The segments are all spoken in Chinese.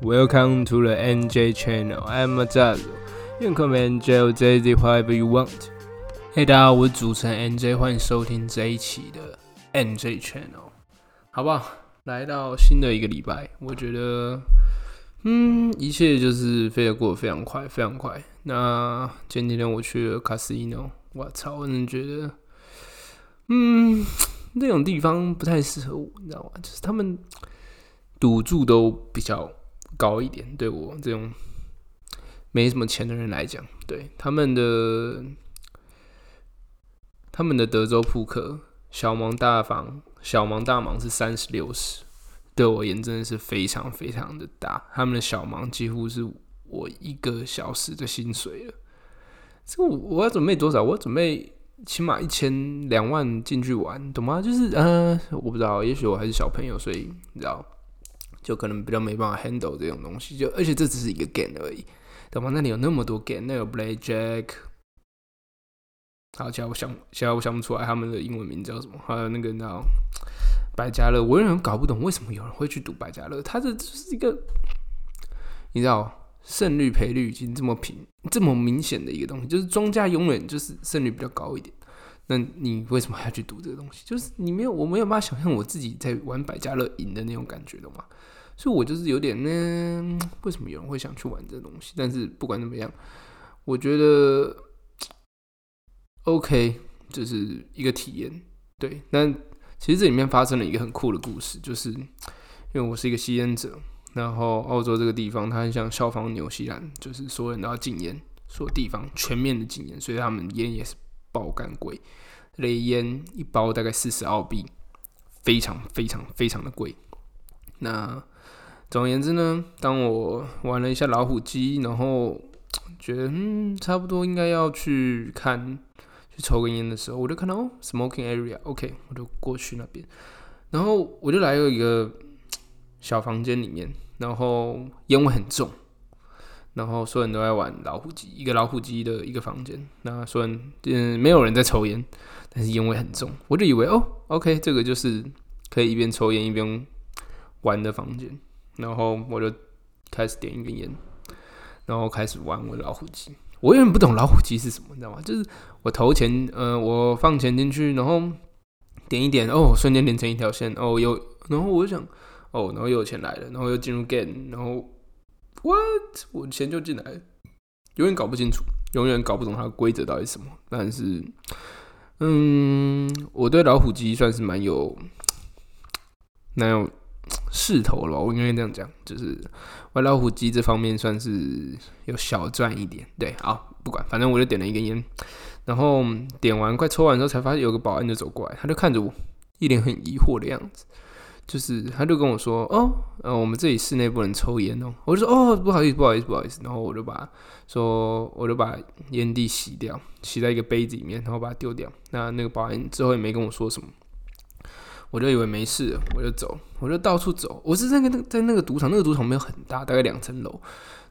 Welcome to the NJ channel. I'm Mazazo. You can call me NJ or JZ whatever you want. 嘿，大家好，我是主持人 NJ，欢迎收听这一期的 NJ channel，好不好？来到新的一个礼拜，我觉得，嗯，一切就是飞得过得非常快，非常快。那前几天我去了 casino，我操，我真的觉得，嗯，那种地方不太适合我，你知道吗？就是他们赌注都比较高一点，对我这种没什么钱的人来讲，对他们的。他们的德州扑克小盲大房小盲大盲是三十六十，对我而言真的是非常非常的大。他们的小盲几乎是我一个小时的薪水了。这我我要准备多少？我准备起码一千两万进去玩，懂吗？就是嗯，我不知道，也许我还是小朋友，所以你知道，就可能比较没办法 handle 这种东西。就而且这只是一个 game 而已，懂吗？那里有那么多 game，那有 blackjack。好，现在我想，现在我想不出来他们的英文名叫什么。还有那个叫百家乐，我有点搞不懂为什么有人会去赌百家乐。它这就是一个，你知道胜率赔率已经这么平，这么明显的一个东西，就是庄家永远就是胜率比较高一点。那你为什么还要去赌这个东西？就是你没有，我没有办法想象我自己在玩百家乐赢的那种感觉的嘛。所以我就是有点呢，为什么有人会想去玩这东西？但是不管怎么样，我觉得。OK，就是一个体验，对。但其实这里面发生了一个很酷的故事，就是因为我是一个吸烟者，然后澳洲这个地方它很像效仿纽西兰，就是所有人都要禁烟，所有地方全面的禁烟，所以他们烟也是爆干贵，雷烟一包大概四十澳币，非常非常非常的贵。那总而言之呢，当我玩了一下老虎机，然后觉得嗯差不多应该要去看去。抽根烟的时候，我就看到哦，smoking area，OK，我就过去那边，然后我就来了一个小房间里面，然后烟味很重，然后所有人都在玩老虎机，一个老虎机的一个房间，那所有人嗯没有人在抽烟，但是烟味很重，我就以为哦，OK，这个就是可以一边抽烟一边玩的房间，然后我就开始点一根烟，然后开始玩我的老虎机。我有点不懂老虎机是什么，你知道吗？就是我投钱，呃，我放钱进去，然后点一点，哦，瞬间连成一条线，哦，有，然后我就想，哦，然后又有钱来了，然后又进入 game，然后 what，我钱就进来了，永远搞不清楚，永远搞不懂它的规则到底是什么。但是，嗯，我对老虎机算是蛮有，蛮有。势头了，我应该这样讲，就是玩老虎机这方面算是有小赚一点。对，好，不管，反正我就点了一根烟，然后点完快抽完之后，才发现有个保安就走过来，他就看着我，一脸很疑惑的样子，就是他就跟我说：“哦，呃，我们这里室内不能抽烟哦。”我就说：“哦，不好意思，不好意思，不好意思。”然后我就把说，我就把烟蒂洗掉，洗在一个杯子里面，然后把它丢掉。那那个保安之后也没跟我说什么。我就以为没事，我就走，我就到处走。我是在那个在那个赌场，那个赌场没有很大，大概两层楼。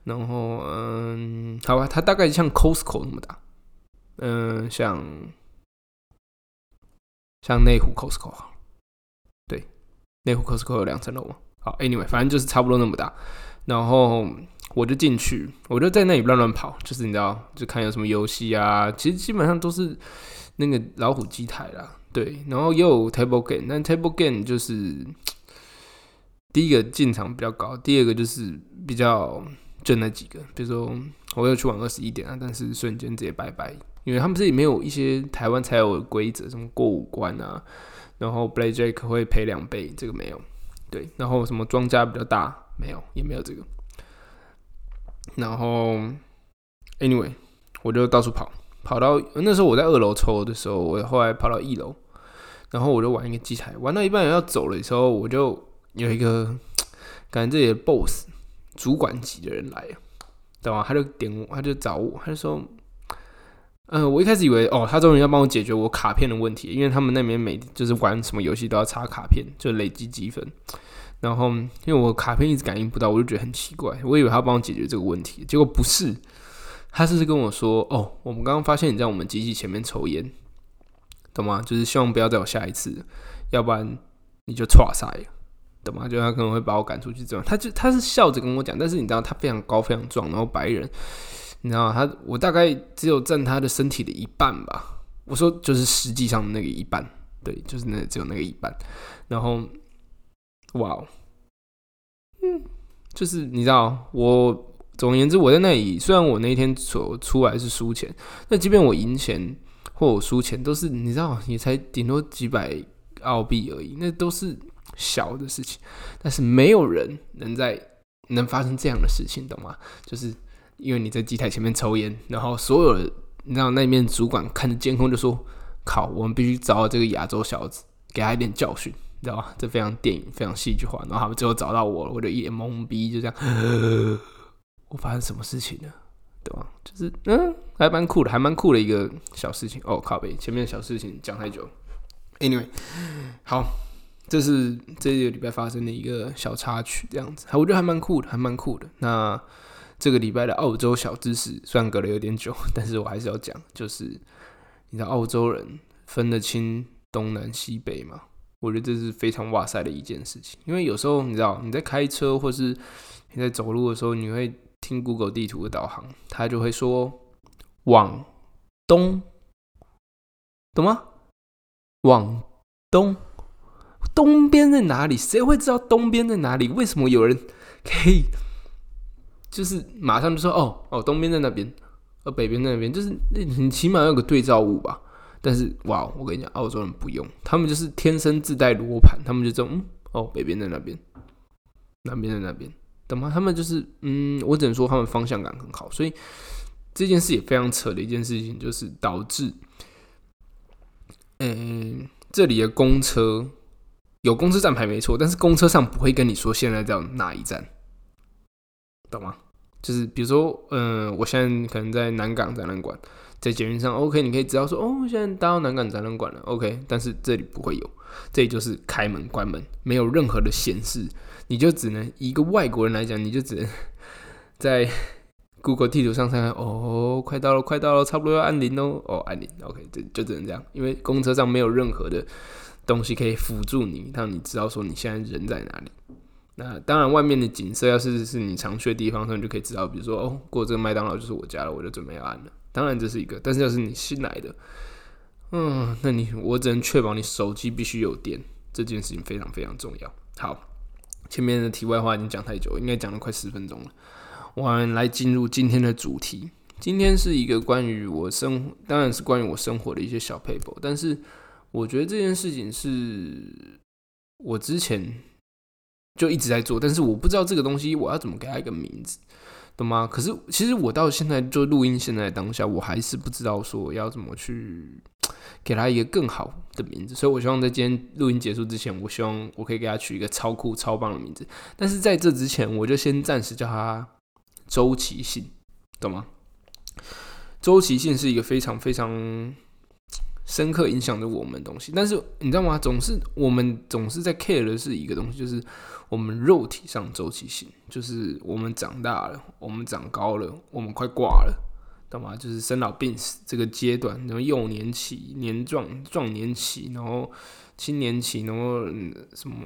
然后，嗯，好吧，它大概像 Costco 那么大，嗯，像像内湖 Costco，哈对，内湖 Costco 有两层楼嘛。好，Anyway，反正就是差不多那么大。然后我就进去，我就在那里乱乱跑，就是你知道，就看有什么游戏啊。其实基本上都是那个老虎机台啦。对，然后也有 table game，但 table game 就是第一个进场比较高，第二个就是比较就那几个，比如说我又去玩二十一点啊，但是瞬间直接拜拜，因为他们这里没有一些台湾才有的规则，什么过五关啊，然后 blackjack 会赔两倍，这个没有，对，然后什么庄家比较大，没有，也没有这个，然后 anyway 我就到处跑，跑到那时候我在二楼抽的时候，我后来跑到一楼。然后我就玩一个机台，玩到一半要走的时候，我就有一个 感觉这里的 boss 主管级的人来了，对吧？他就点我，他就找我，他就说：“嗯，我一开始以为哦，他终于要帮我解决我卡片的问题，因为他们那边每就是玩什么游戏都要插卡片，就累积积分。然后因为我卡片一直感应不到，我就觉得很奇怪，我以为他帮我解决这个问题，结果不是，他是跟我说：哦，我们刚刚发现你在我们机器前面抽烟。”懂吗？就是希望不要再有下一次，要不然你就错赛了，懂吗？就他可能会把我赶出去这样，他就他是笑着跟我讲，但是你知道他非常高非常壮，然后白人，你知道他我大概只有占他的身体的一半吧。我说就是实际上那个一半，对，就是那只有那个一半。然后，哇，嗯，就是你知道我总而言之我在那里，虽然我那一天所出来是输钱，那即便我赢钱或我输钱，都是你知道也才顶多几百澳币而已，那都是。小的事情，但是没有人能在能发生这样的事情，懂吗？就是因为你在机台前面抽烟，然后所有的你知道那面主管看着监控就说：“靠，我们必须找到这个亚洲小子，给他一点教训，你知道吧？”这非常电影，非常戏剧化。然后他们最后找到我了，我就一脸懵逼，就这样，我发生什么事情了，对吧？就是嗯，还蛮酷的，还蛮酷的一个小事情。哦，靠背，前面的小事情讲太久。Anyway，好。这是这个礼拜发生的一个小插曲，这样子，我觉得还蛮酷的，还蛮酷的。那这个礼拜的澳洲小知识，虽然隔了有点久，但是我还是要讲，就是你知道澳洲人分得清东南西北吗？我觉得这是非常哇塞的一件事情，因为有时候你知道你在开车或是你在走路的时候，你会听 Google 地图的导航，它就会说往东，懂吗？往东。东边在哪里？谁会知道东边在哪里？为什么有人可以就是马上就说哦哦，东边在那边，而北边在那边，就是你起码有个对照物吧？但是哇，我跟你讲，澳洲人不用，他们就是天生自带罗盘，他们就这种哦，北边在那边，南边在那边，懂吗？他们就是嗯，我只能说他们方向感很好，所以这件事也非常扯的一件事情，就是导致嗯这里的公车。有公车站牌没错，但是公车上不会跟你说现在在哪一站，懂吗？就是比如说，嗯，我现在可能在南港展览馆，在捷运上，OK，你可以知道说，哦，现在到南港展览馆了，OK，但是这里不会有，这里就是开门关门，没有任何的显示，你就只能一个外国人来讲，你就只能 在 Google 地图上看看，哦，快到了，快到了，差不多要按铃哦，哦，按铃，OK，就就只能这样，因为公车上没有任何的。东西可以辅助你，让你知道说你现在人在哪里。那当然，外面的景色要是是你常去的地方，那你就可以知道，比如说哦，过这个麦当劳就是我家了，我就准备要按了。当然这是一个，但是要是你新来的，嗯，那你我只能确保你手机必须有电，这件事情非常非常重要。好，前面的题外话已经讲太久，应该讲了快十分钟了。我们来进入今天的主题。今天是一个关于我生，当然是关于我生活的一些小 paper，但是。我觉得这件事情是我之前就一直在做，但是我不知道这个东西我要怎么给它一个名字，懂吗？可是其实我到现在就录音，现在当下我还是不知道说要怎么去给他一个更好的名字，所以我希望在今天录音结束之前，我希望我可以给他取一个超酷超棒的名字。但是在这之前，我就先暂时叫他周期性，懂吗？周期性是一个非常非常。深刻影响着我们东西，但是你知道吗？总是我们总是在 care 的是一个东西，就是我们肉体上周期性，就是我们长大了，我们长高了，我们快挂了，懂吗？就是生老病死这个阶段，然后幼年期、年壮壮年期，然后青年期，然后什么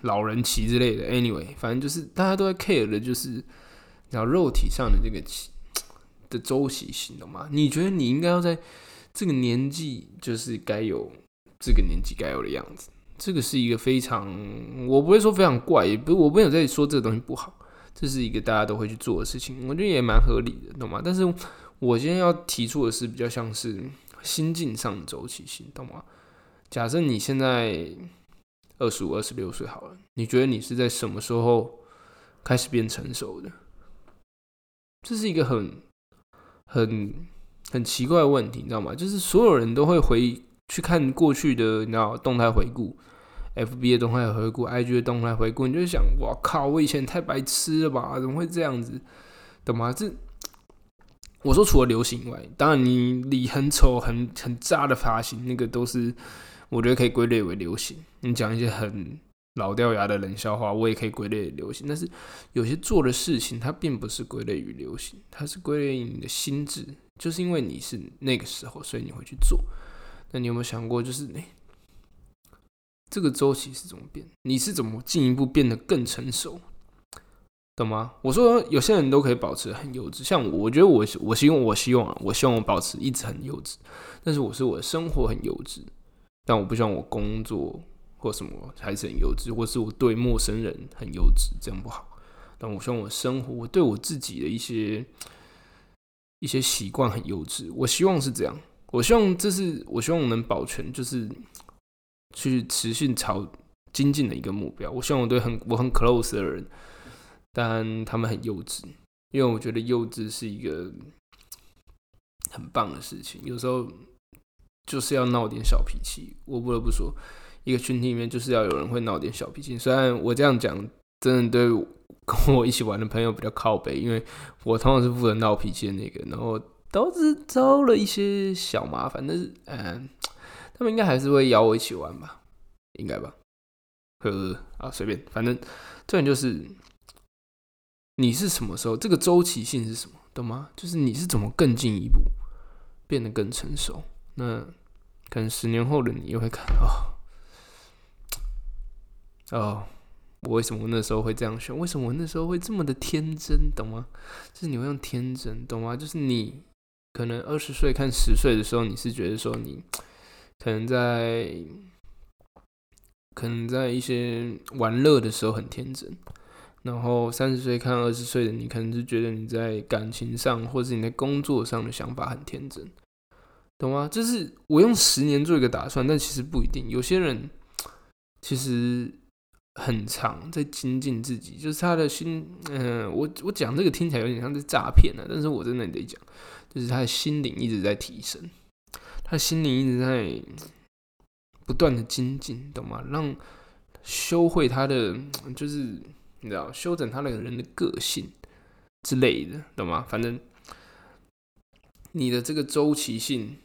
老人期之类的。Anyway，反正就是大家都在 care 的，就是然后肉体上的这个期的周期性，懂吗？你觉得你应该要在？这个年纪就是该有这个年纪该有的样子，这个是一个非常，我不会说非常怪，也不，我没有在说这个东西不好，这是一个大家都会去做的事情，我觉得也蛮合理的，懂吗？但是我今天要提出的是比较像是心境上的周期性，懂吗？假设你现在二十五、二十六岁好了，你觉得你是在什么时候开始变成熟的？这是一个很很。很奇怪的问题，你知道吗？就是所有人都会回去看过去的，你知道动态回顾，F B 的动态回顾，I G 的动态回顾，你就想，我靠，我以前太白痴了吧？怎么会这样子？懂吗？这我说除了流行以外，当然你理很丑、很很渣的发型，那个都是我觉得可以归类为流行。你讲一些很老掉牙的冷笑话，我也可以归类流行。但是有些做的事情，它并不是归类于流行，它是归类于你的心智。就是因为你是那个时候，所以你会去做。那你有没有想过，就是哎，这个周期是怎么变？你是怎么进一步变得更成熟？懂吗？我说有些人都可以保持很幼稚，像我，我觉得我我希望我希望，我希望我保持一直很幼稚，但是我是我的生活很幼稚，但我不希望我工作或什么还是很幼稚，或是我对陌生人很幼稚，这样不好。但我希望我生活，我对我自己的一些一些习惯很幼稚，我希望是这样，我希望这是我希望能保全，就是去持续朝精进的一个目标。我希望我对很我很 close 的人。但他们很幼稚，因为我觉得幼稚是一个很棒的事情。有时候就是要闹点小脾气。我不得不说，一个群体里面就是要有人会闹点小脾气。虽然我这样讲，真的对跟我一起玩的朋友比较靠背，因为我通常是负责闹脾气的那个，然后都是招了一些小麻烦。但是，嗯，他们应该还是会邀我一起玩吧？应该吧？呵呵，啊，随便，反正重点就是。你是什么时候？这个周期性是什么？懂吗？就是你是怎么更进一步，变得更成熟？那可能十年后的你又会看哦哦，我为什么那时候会这样选？为什么我那时候会这么的天真？懂吗？就是你会用天真，懂吗？就是你可能二十岁看十岁的时候，你是觉得说你可能在可能在一些玩乐的时候很天真。然后三十岁看二十岁的你，可能是觉得你在感情上，或者你在工作上的想法很天真，懂吗？就是我用十年做一个打算，但其实不一定。有些人其实很长在精进自己，就是他的心，嗯，我我讲这个听起来有点像是诈骗啊，但是我真的得讲，就是他的心灵一直在提升，他的心灵一直在不断的精进，懂吗？让修会他的就是。你知道，修整他那个人的个性之类的，懂吗？反正你的这个周期性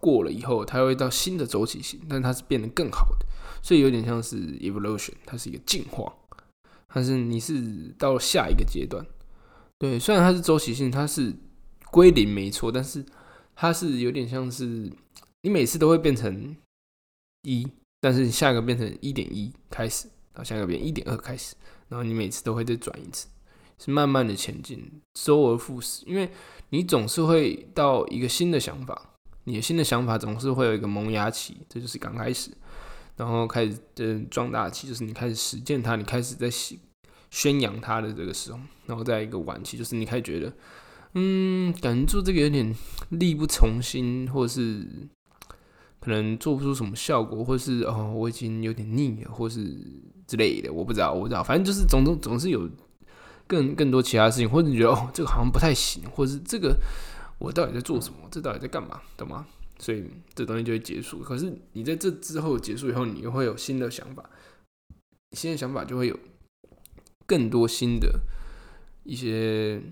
过了以后，它会到新的周期性，但它是变得更好的，所以有点像是 evolution，它是一个进化。但是你是到下一个阶段，对，虽然它是周期性，它是归零没错，但是它是有点像是你每次都会变成一，但是你下一个变成一点一开始。到下一个变一点二开始，然后你每次都会再转一次，是慢慢的前进，周而复始。因为你总是会到一个新的想法，你的新的想法总是会有一个萌芽期，这就是刚开始，然后开始的壮大期，就是你开始实践它，你开始在宣宣扬它的这个时候，然后在一个晚期，就是你开始觉得，嗯，感觉做这个有点力不从心，或是可能做不出什么效果，或是哦，我已经有点腻了，或是。之类的，我不知道，我不知道，反正就是总总总是有更更多其他事情，或者你觉得哦，这个好像不太行，或者是这个我到底在做什么？这到底在干嘛？懂吗？所以这东西就会结束。可是你在这之后结束以后，你又会有新的想法，新的想法就会有更多新的一些，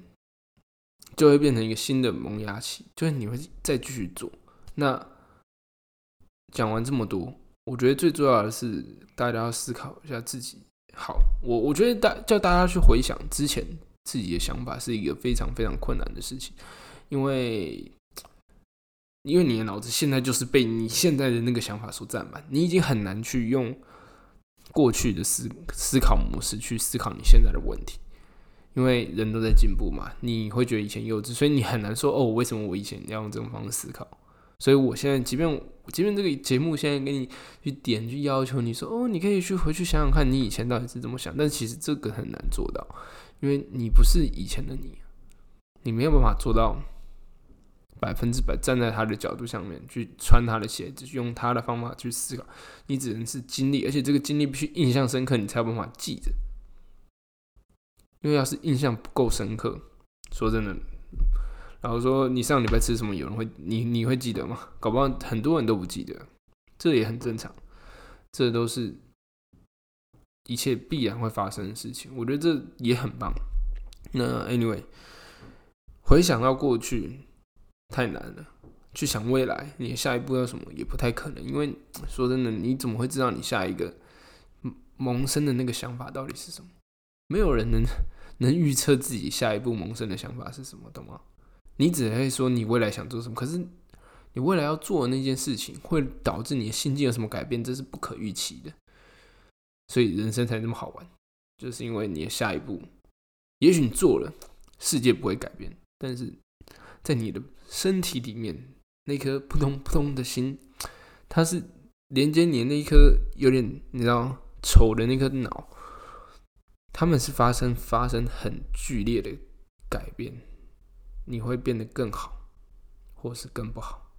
就会变成一个新的萌芽期，就是你会再继续做。那讲完这么多。我觉得最重要的是，大家要思考一下自己。好，我我觉得大叫大家去回想之前自己的想法，是一个非常非常困难的事情，因为因为你的脑子现在就是被你现在的那个想法所占满，你已经很难去用过去的思思考模式去思考你现在的问题，因为人都在进步嘛，你会觉得以前幼稚，所以你很难说哦，为什么我以前要用这种方式思考？所以我现在，即便即便这个节目现在给你去点去要求你说哦，你可以去回去想想看你以前到底是怎么想，但其实这个很难做到，因为你不是以前的你，你没有办法做到百分之百站在他的角度上面去穿他的鞋子，用他的方法去思考，你只能是经历，而且这个经历必须印象深刻，你才有办法记着，因为要是印象不够深刻，说真的。然后说你上礼拜吃什么？有人会你你会记得吗？搞不好很多人都不记得，这也很正常，这都是一切必然会发生的事情。我觉得这也很棒。那 anyway，回想到过去太难了，去想未来，你下一步要什么也不太可能。因为 说真的，你怎么会知道你下一个萌生的那个想法到底是什么？没有人能能预测自己下一步萌生的想法是什么，懂吗？你只会说你未来想做什么，可是你未来要做的那件事情会导致你的心境有什么改变，这是不可预期的。所以人生才那么好玩，就是因为你的下一步，也许你做了，世界不会改变，但是在你的身体里面那颗扑通扑通的心，它是连接你那一颗有点你知道丑的那颗脑，他们是发生发生很剧烈的改变，你会变得更好，或是更不好，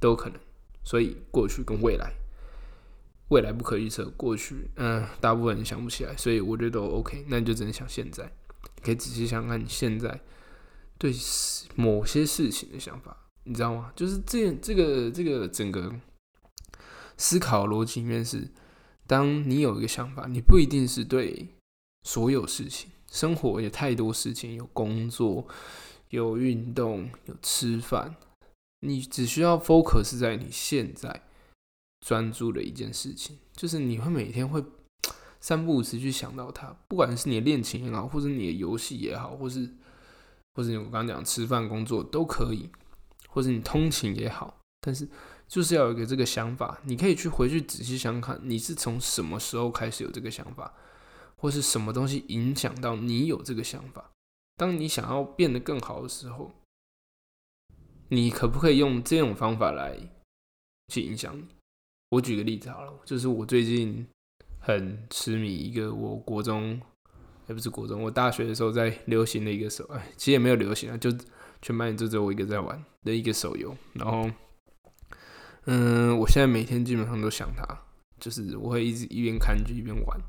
都有可能。所以过去跟未来。未来不可预测，过去嗯，大部分人想不起来，所以我觉得都 OK。那你就只能想现在，可以仔细想想你现在对某些事情的想法，你知道吗？就是这这个这个整个思考逻辑里面是，当你有一个想法，你不一定是对所有事情，生活有太多事情，有工作，有运动，有吃饭，你只需要 focus 在你现在。专注的一件事情，就是你会每天会三不五时去想到它，不管是你的恋情也好，或者你的游戏也好，或是或者你我刚刚讲吃饭工作都可以，或者你通勤也好，但是就是要有一个这个想法，你可以去回去仔细想看，你是从什么时候开始有这个想法，或是什么东西影响到你有这个想法。当你想要变得更好的时候，你可不可以用这种方法来去影响你？我举个例子好了，就是我最近很痴迷一个我国中，也不是国中，我大学的时候在流行的一个手，哎，其实也没有流行啊，就全班就只有我一个在玩的一个手游。然后，嗯，我现在每天基本上都想它，就是我会一直一边看剧一边玩，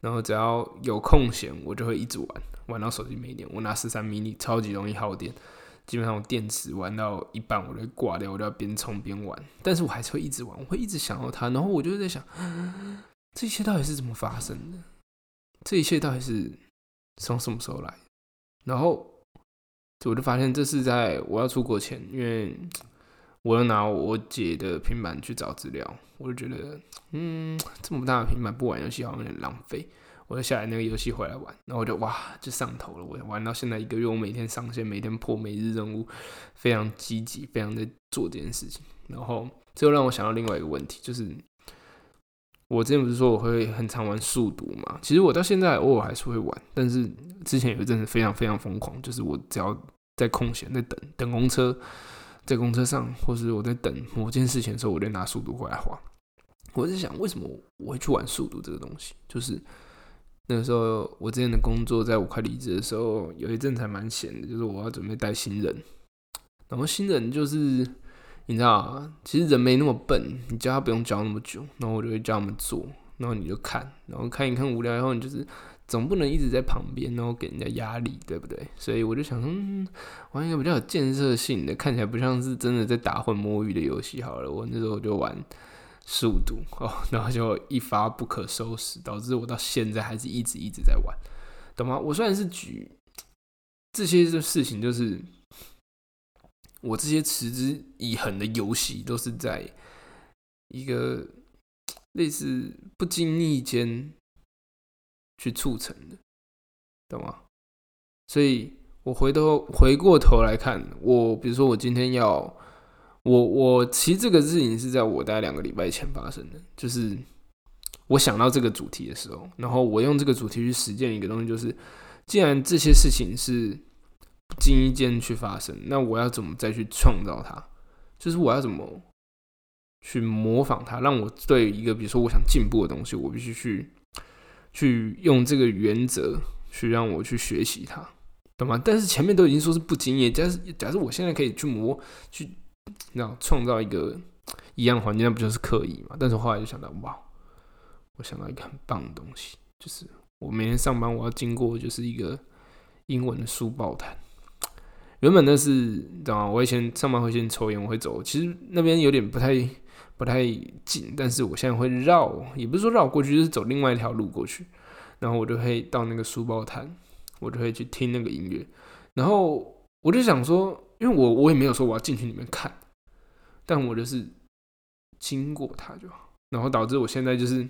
然后只要有空闲，我就会一直玩，玩到手机没电。我拿十三 mini，超级容易耗电。基本上我电池玩到一半，我就挂掉，我就要边充边玩。但是我还是会一直玩，我会一直想到它，然后我就在想，这些到底是怎么发生的？这一切到底是从什么时候来？然后我就发现，这是在我要出国前，因为我要拿我姐的平板去找资料，我就觉得，嗯，这么大的平板不玩游戏好像有点浪费。我就下来那个游戏回来玩，然后我就哇就上头了。我玩到现在一个月，我每天上线，每天破每日任务，非常积极，非常的做这件事情。然后这又让我想到另外一个问题，就是我之前不是说我会很常玩速读嘛？其实我到现在偶尔还是会玩，但是之前有一阵子非常非常疯狂，就是我只要在空闲在等等公车，在公车上，或是我在等某件事情的时候，我就拿速读过来画。我在想，为什么我会去玩速读这个东西？就是。那个时候，我之前的工作，在我快离职的时候，有一阵才蛮闲的，就是我要准备带新人。然后新人就是，你知道，其实人没那么笨，你教他不用教那么久，然后我就会教他们做，然后你就看，然后看一看无聊以后，你就是总不能一直在旁边，然后给人家压力，对不对？所以我就想，嗯，玩一个比较有建设性的，看起来不像是真的在打混摸鱼的游戏好了。我那时候就玩。速度哦，然后就一发不可收拾，导致我到现在还是一直一直在玩，懂吗？我虽然是举这些的事情，就是我这些持之以恒的游戏，都是在一个类似不经意间去促成的，懂吗？所以我回头回过头来看，我比如说我今天要。我我其实这个事情是在我大概两个礼拜前发生的，就是我想到这个主题的时候，然后我用这个主题去实践一个东西，就是既然这些事情是不经意间去发生，那我要怎么再去创造它？就是我要怎么去模仿它，让我对一个比如说我想进步的东西，我必须去去用这个原则去让我去学习它，懂吗？但是前面都已经说是不经意，假是假设我现在可以去模去。那创造一个一样环境，那不就是刻意嘛？但是后来就想到，哇，我想到一个很棒的东西，就是我每天上班我要经过就是一个英文的书报摊。原本那是，你知道吗？我以前上班会先抽烟，我会走，其实那边有点不太不太近，但是我现在会绕，也不是说绕过去，就是走另外一条路过去，然后我就会到那个书包摊，我就会去听那个音乐，然后我就想说。因为我我也没有说我要进去里面看，但我就是经过它就好，然后导致我现在就是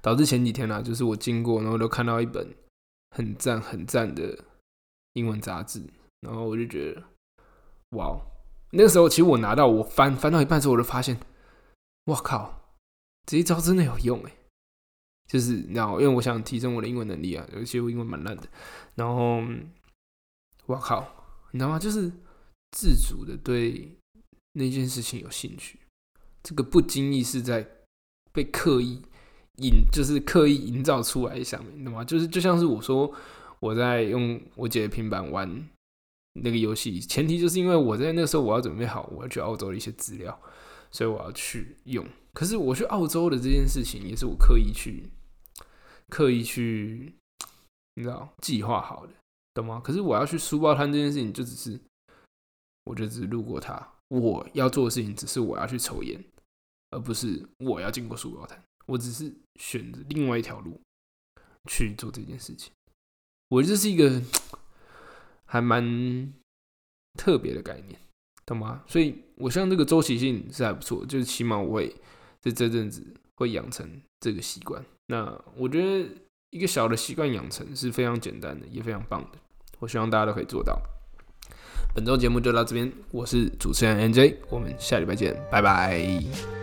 导致前几天啊，就是我经过，然后都看到一本很赞很赞的英文杂志，然后我就觉得哇，那个时候其实我拿到我翻翻到一半之后，我就发现，我靠，这一招真的有用哎！就是你知道，因为我想提升我的英文能力啊，有些我英文蛮烂的，然后我靠，你知道吗？就是自主的对那件事情有兴趣，这个不经意是在被刻意引，就是刻意营造出来上面，懂吗？就是就像是我说我在用我姐的平板玩。那个游戏前提就是因为我在那个时候我要准备好我要去澳洲的一些资料，所以我要去用。可是我去澳洲的这件事情也是我刻意去刻意去，你知道计划好的，懂吗？可是我要去书包摊这件事情就只是，我就只路过它。我要做的事情只是我要去抽烟，而不是我要经过书包摊。我只是选择另外一条路去做这件事情。我这是一个。还蛮特别的概念，懂吗？所以我像这个周期性是还不错，就是起码我会在这阵子会养成这个习惯。那我觉得一个小的习惯养成是非常简单的，也非常棒的。我希望大家都可以做到。本周节目就到这边，我是主持人 NJ，我们下礼拜见，拜拜。